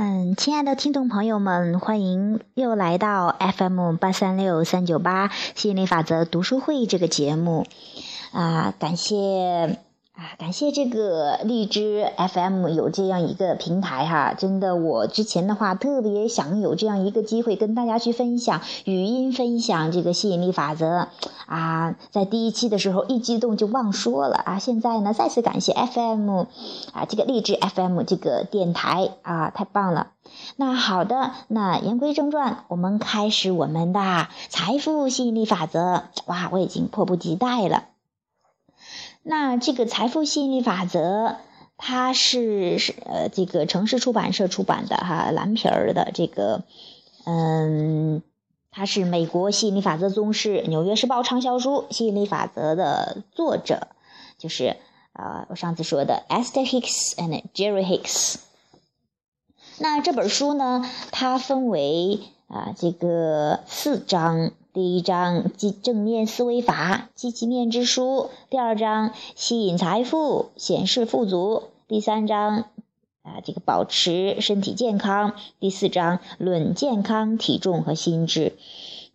嗯，亲爱的听众朋友们，欢迎又来到 FM 八三六三九八吸引力法则读书会这个节目啊！感谢啊，感谢这个荔枝 FM 有这样一个平台哈，真的，我之前的话特别想有这样一个机会跟大家去分享语音分享这个吸引力法则啊，在第一期的时候一激动就忘说了啊，现在呢再次感谢 FM 啊，这个荔枝 FM 这个电台啊，太棒了。那好的，那言归正传，我们开始我们的财富吸引力法则。哇，我已经迫不及待了。那这个财富吸引力法则，它是是呃这个城市出版社出版的哈，蓝皮儿的这个，嗯，它是美国吸引力法则宗师，纽约时报畅销书《吸引力法则》的作者，就是呃我上次说的 Esther Hicks and Jerry Hicks。那这本书呢，它分为啊这个四章。第一章积正面思维法，积极面之书；第二章吸引财富，显示富足；第三章啊这个保持身体健康；第四章论健康、体重和心智。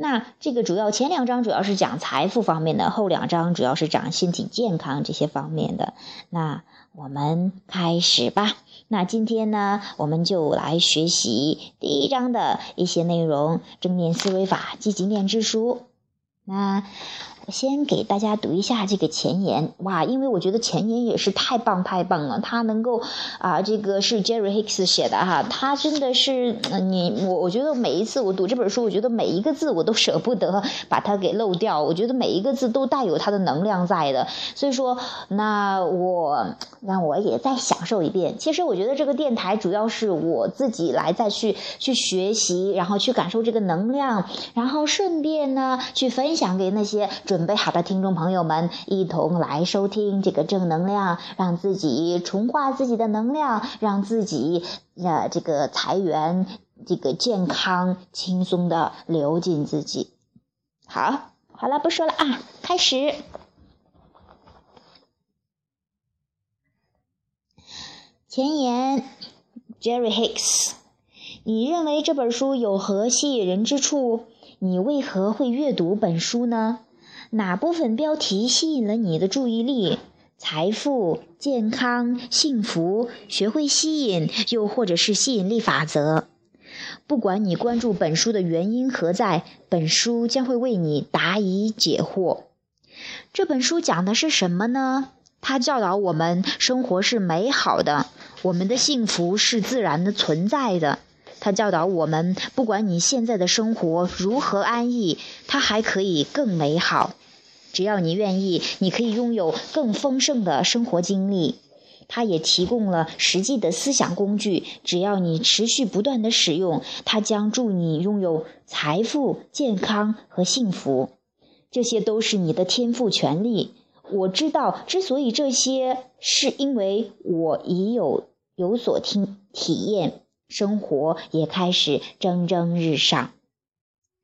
那这个主要前两章主要是讲财富方面的，后两章主要是讲身体健康这些方面的。那我们开始吧。那今天呢，我们就来学习第一章的一些内容：正面思维法、积极面之书。那。先给大家读一下这个前言。哇，因为我觉得前言也是太棒太棒了，它能够啊，这个是 Jerry Hicks 写的哈，他真的是你我我觉得每一次我读这本书，我觉得每一个字我都舍不得把它给漏掉，我觉得每一个字都带有它的能量在的，所以说那我让我也再享受一遍。其实我觉得这个电台主要是我自己来再去去学习，然后去感受这个能量，然后顺便呢去分享给那些准。备好的听众朋友们，一同来收听这个正能量，让自己重化自己的能量，让自己呃这个财源、这个健康轻松的流进自己。好，好了，不说了啊，开始。前言，Jerry Hicks，你认为这本书有何吸引人之处？你为何会阅读本书呢？哪部分标题吸引了你的注意力？财富、健康、幸福、学会吸引，又或者是吸引力法则？不管你关注本书的原因何在，本书将会为你答疑解惑。这本书讲的是什么呢？它教导我们，生活是美好的，我们的幸福是自然的存在的。他教导我们，不管你现在的生活如何安逸，它还可以更美好。只要你愿意，你可以拥有更丰盛的生活经历。它也提供了实际的思想工具，只要你持续不断的使用，它将助你拥有财富、健康和幸福。这些都是你的天赋权利。我知道，之所以这些，是因为我已有有所听体验。生活也开始蒸蒸日上，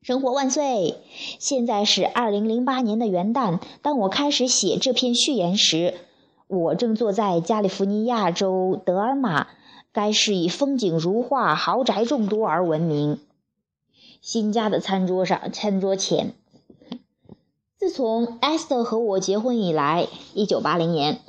生活万岁！现在是二零零八年的元旦。当我开始写这篇序言时，我正坐在加利福尼亚州德尔玛，该市以风景如画、豪宅众多而闻名。新家的餐桌上，餐桌前，自从 Esther 和我结婚以来，一九八零年，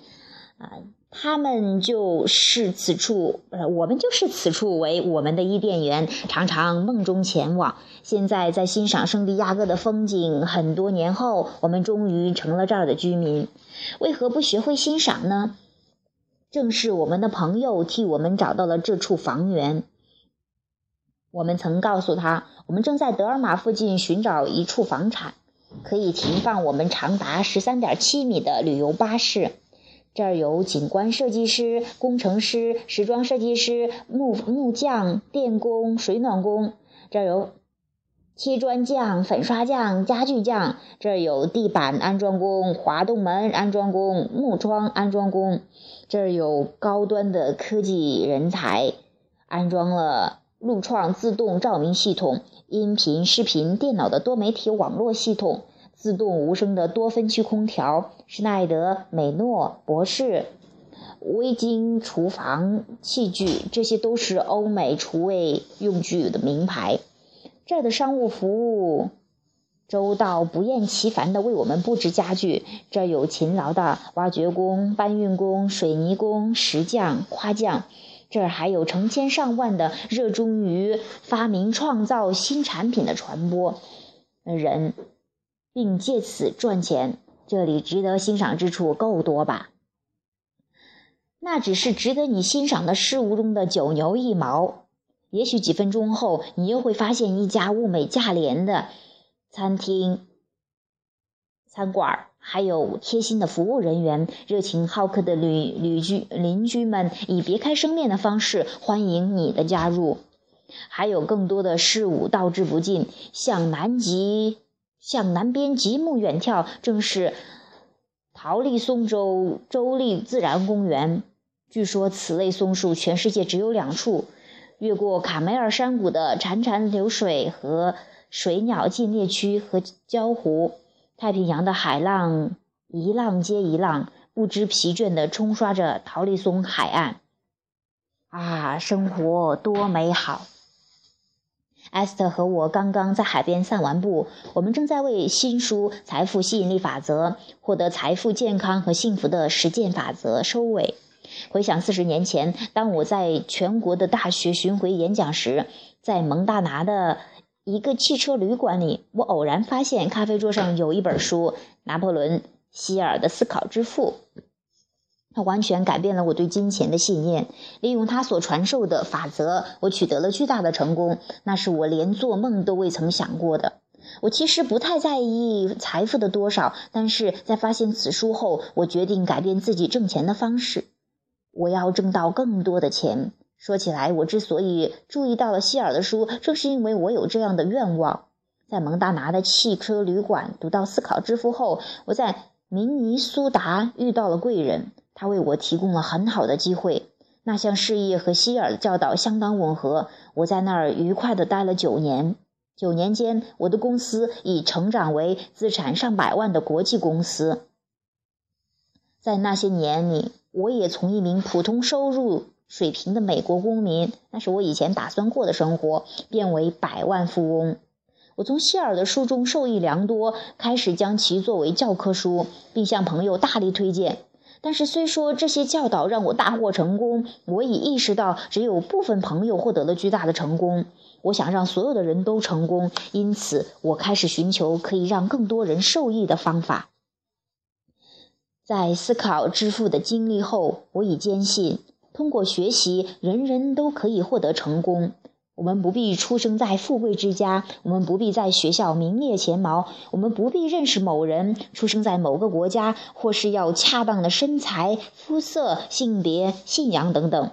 啊。他们就是此处，呃，我们就是此处为我们的伊甸园，常常梦中前往。现在在欣赏圣地亚哥的风景，很多年后，我们终于成了这儿的居民。为何不学会欣赏呢？正是我们的朋友替我们找到了这处房源。我们曾告诉他，我们正在德尔玛附近寻找一处房产，可以停放我们长达十三点七米的旅游巴士。这儿有景观设计师、工程师、时装设计师、木木匠、电工、水暖工。这儿有砌砖匠、粉刷匠、家具匠。这儿有地板安装工、滑动门安装工、木窗安装工。这儿有高端的科技人才，安装了路创自动照明系统、音频、视频、电脑的多媒体网络系统。自动无声的多分区空调，施耐德、美诺博士，微晶厨房器具，这些都是欧美厨卫用具的名牌。这儿的商务服务周到，不厌其烦地为我们布置家具。这儿有勤劳的挖掘工、搬运工、水泥工、石匠、夸匠。这儿还有成千上万的热衷于发明创造新产品的传播人，并借此赚钱。这里值得欣赏之处够多吧？那只是值得你欣赏的事物中的九牛一毛。也许几分钟后，你又会发现一家物美价廉的餐厅、餐馆，还有贴心的服务人员、热情好客的旅旅居邻居们，以别开生面的方式欢迎你的加入。还有更多的事物道之不尽，像南极。向南边极目远眺，正是桃李松州州立自然公园。据说此类松树全世界只有两处。越过卡梅尔山谷的潺潺流水和水鸟禁猎区和礁湖，太平洋的海浪一浪接一浪，不知疲倦地冲刷着桃李松海岸。啊，生活多美好！艾斯特和我刚刚在海边散完步，我们正在为新书《财富吸引力法则》获得财富、健康和幸福的实践法则收尾。回想四十年前，当我在全国的大学巡回演讲时，在蒙大拿的一个汽车旅馆里，我偶然发现咖啡桌上有一本书《拿破仑·希尔的思考之父》。他完全改变了我对金钱的信念。利用他所传授的法则，我取得了巨大的成功，那是我连做梦都未曾想过的。我其实不太在意财富的多少，但是在发现此书后，我决定改变自己挣钱的方式。我要挣到更多的钱。说起来，我之所以注意到了希尔的书，正是因为我有这样的愿望。在蒙大拿的汽车旅馆读到《思考之父》后，我在明尼苏达遇到了贵人。他为我提供了很好的机会，那项事业和希尔的教导相当吻合。我在那儿愉快地待了九年，九年间，我的公司已成长为资产上百万的国际公司。在那些年里，我也从一名普通收入水平的美国公民，那是我以前打算过的生活，变为百万富翁。我从希尔的书中受益良多，开始将其作为教科书，并向朋友大力推荐。但是，虽说这些教导让我大获成功，我已意识到只有部分朋友获得了巨大的成功。我想让所有的人都成功，因此我开始寻求可以让更多人受益的方法。在思考致富的经历后，我已坚信，通过学习，人人都可以获得成功。我们不必出生在富贵之家，我们不必在学校名列前茅，我们不必认识某人，出生在某个国家，或是要恰当的身材、肤色、性别、信仰等等。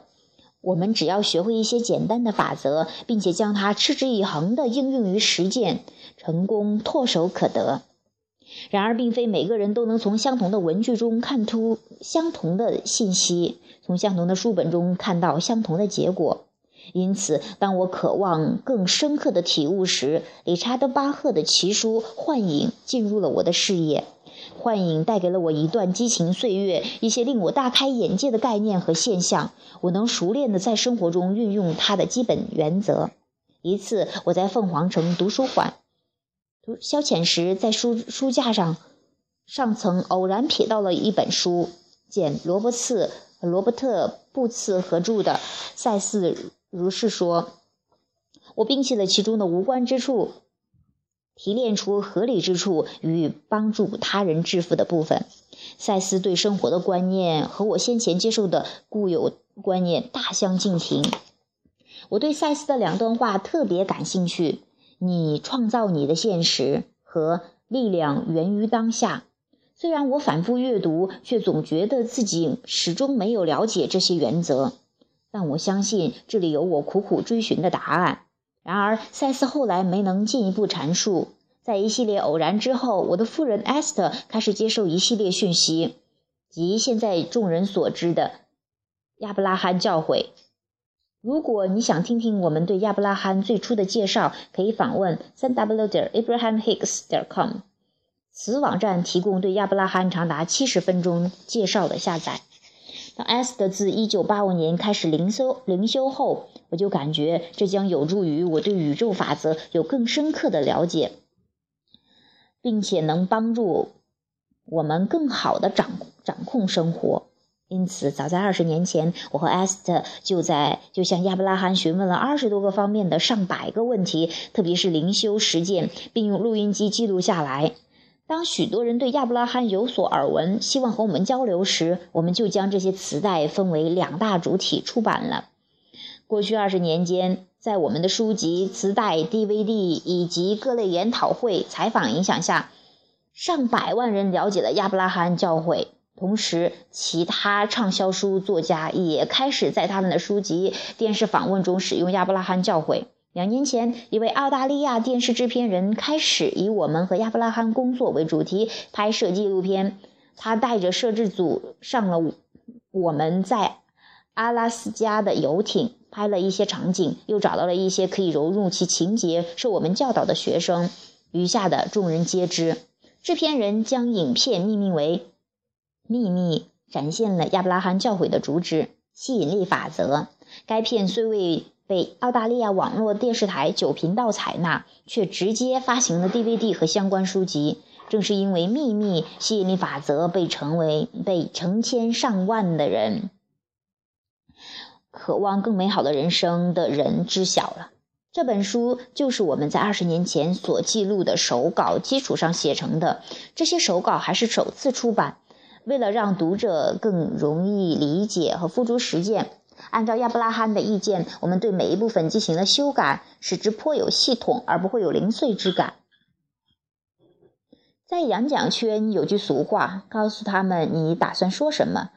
我们只要学会一些简单的法则，并且将它持之以恒地应用于实践，成功唾手可得。然而，并非每个人都能从相同的文具中看出相同的信息，从相同的书本中看到相同的结果。因此，当我渴望更深刻的体悟时，理查德·巴赫的奇书《幻影》进入了我的视野。《幻影》带给了我一段激情岁月，一些令我大开眼界的概念和现象。我能熟练地在生活中运用它的基本原则。一次，我在凤凰城读书馆读消遣时，在书书架上上层偶然瞥到了一本书，简·罗伯茨罗伯特·布茨合著的《赛斯》。如是说，我摒弃了其中的无关之处，提炼出合理之处与帮助他人致富的部分。赛斯对生活的观念和我先前接受的固有观念大相径庭。我对赛斯的两段话特别感兴趣：你创造你的现实和力量源于当下。虽然我反复阅读，却总觉得自己始终没有了解这些原则。但我相信这里有我苦苦追寻的答案。然而，赛斯后来没能进一步阐述。在一系列偶然之后，我的夫人艾斯特开始接受一系列讯息，即现在众人所知的亚伯拉罕教诲。如果你想听听我们对亚伯拉罕最初的介绍，可以访问三 w 点 abrahamhicks 点 com。此网站提供对亚伯拉罕长达七十分钟介绍的下载。当 S 的自1985年开始灵修灵修后，我就感觉这将有助于我对宇宙法则有更深刻的了解，并且能帮助我们更好的掌掌控生活。因此，早在二十年前，我和艾斯特就在就向亚伯拉罕询问了二十多个方面的上百个问题，特别是灵修实践，并用录音机记录下来。当许多人对亚伯拉罕有所耳闻，希望和我们交流时，我们就将这些磁带分为两大主体出版了。过去二十年间，在我们的书籍、磁带、DVD 以及各类研讨会、采访影响下，上百万人了解了亚伯拉罕教会。同时，其他畅销书作家也开始在他们的书籍、电视访问中使用亚伯拉罕教诲。两年前，一位澳大利亚电视制片人开始以“我们和亚伯拉罕工作”为主题拍摄纪录片。他带着摄制组上了我们在阿拉斯加的游艇，拍了一些场景，又找到了一些可以融入其情节、受我们教导的学生。余下的众人皆知。制片人将影片命名为。秘密展现了亚伯拉罕教诲的主旨——吸引力法则。该片虽未被澳大利亚网络电视台九频道采纳，却直接发行了 DVD 和相关书籍。正是因为秘密吸引力法则被成为被成千上万的人渴望更美好的人生的人知晓了。这本书就是我们在二十年前所记录的手稿基础上写成的。这些手稿还是首次出版。为了让读者更容易理解和付诸实践，按照亚伯拉罕的意见，我们对每一部分进行了修改，使之颇有系统，而不会有零碎之感。在演讲圈有句俗话，告诉他们你打算说什么，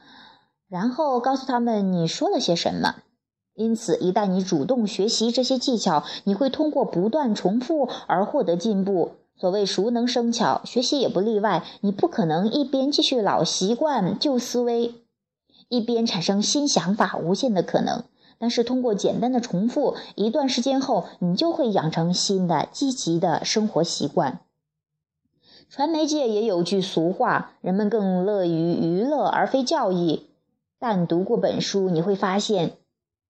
然后告诉他们你说了些什么。因此，一旦你主动学习这些技巧，你会通过不断重复而获得进步。所谓熟能生巧，学习也不例外。你不可能一边继续老习惯、旧思维，一边产生新想法，无限的可能。但是通过简单的重复，一段时间后，你就会养成新的积极的生活习惯。传媒界也有句俗话：人们更乐于娱乐而非教育。但读过本书，你会发现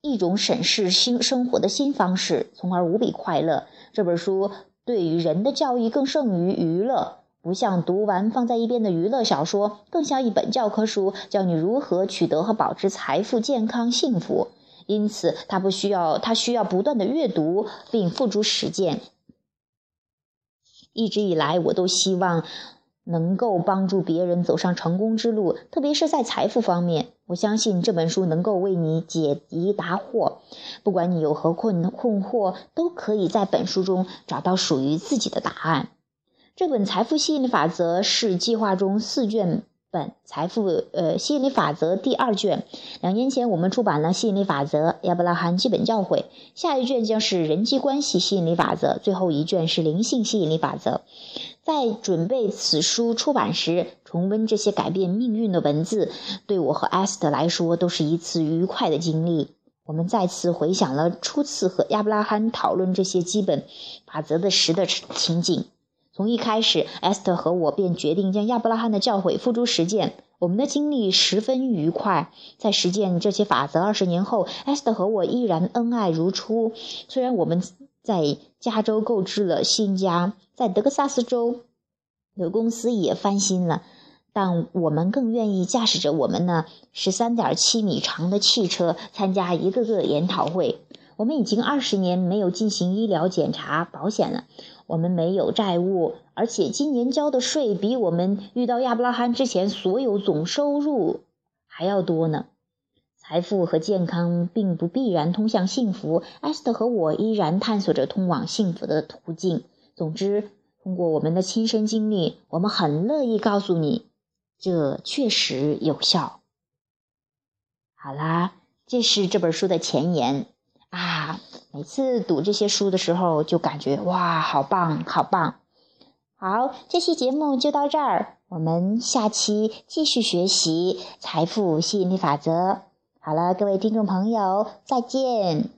一种审视新生活的新方式，从而无比快乐。这本书。对于人的教育更胜于娱乐，不像读完放在一边的娱乐小说，更像一本教科书，教你如何取得和保持财富、健康、幸福。因此，它不需要，它需要不断的阅读并付诸实践。一直以来，我都希望。能够帮助别人走上成功之路，特别是在财富方面。我相信这本书能够为你解疑答惑。不管你有何困困惑，都可以在本书中找到属于自己的答案。这本《财富吸引力法则》是计划中四卷。本财富呃吸引力法则第二卷，两年前我们出版了吸引力法则亚伯拉罕基本教诲，下一卷将是人际关系吸引力法则，最后一卷是灵性吸引力法则。在准备此书出版时，重温这些改变命运的文字，对我和艾斯特来说都是一次愉快的经历。我们再次回想了初次和亚伯拉罕讨论这些基本法则的时的情景。从一开始，艾斯特和我便决定将亚伯拉罕的教诲付诸实践。我们的经历十分愉快。在实践这些法则二十年后，艾斯特和我依然恩爱如初。虽然我们在加州购置了新家，在德克萨斯州的公司也翻新了，但我们更愿意驾驶着我们那十三点七米长的汽车参加一个个研讨会。我们已经二十年没有进行医疗检查、保险了。我们没有债务，而且今年交的税比我们遇到亚伯拉罕之前所有总收入还要多呢。财富和健康并不必然通向幸福。艾斯特和我依然探索着通往幸福的途径。总之，通过我们的亲身经历，我们很乐意告诉你，这确实有效。好啦，这是这本书的前言。啊，每次读这些书的时候，就感觉哇，好棒，好棒！好，这期节目就到这儿，我们下期继续学习财富吸引力法则。好了，各位听众朋友，再见。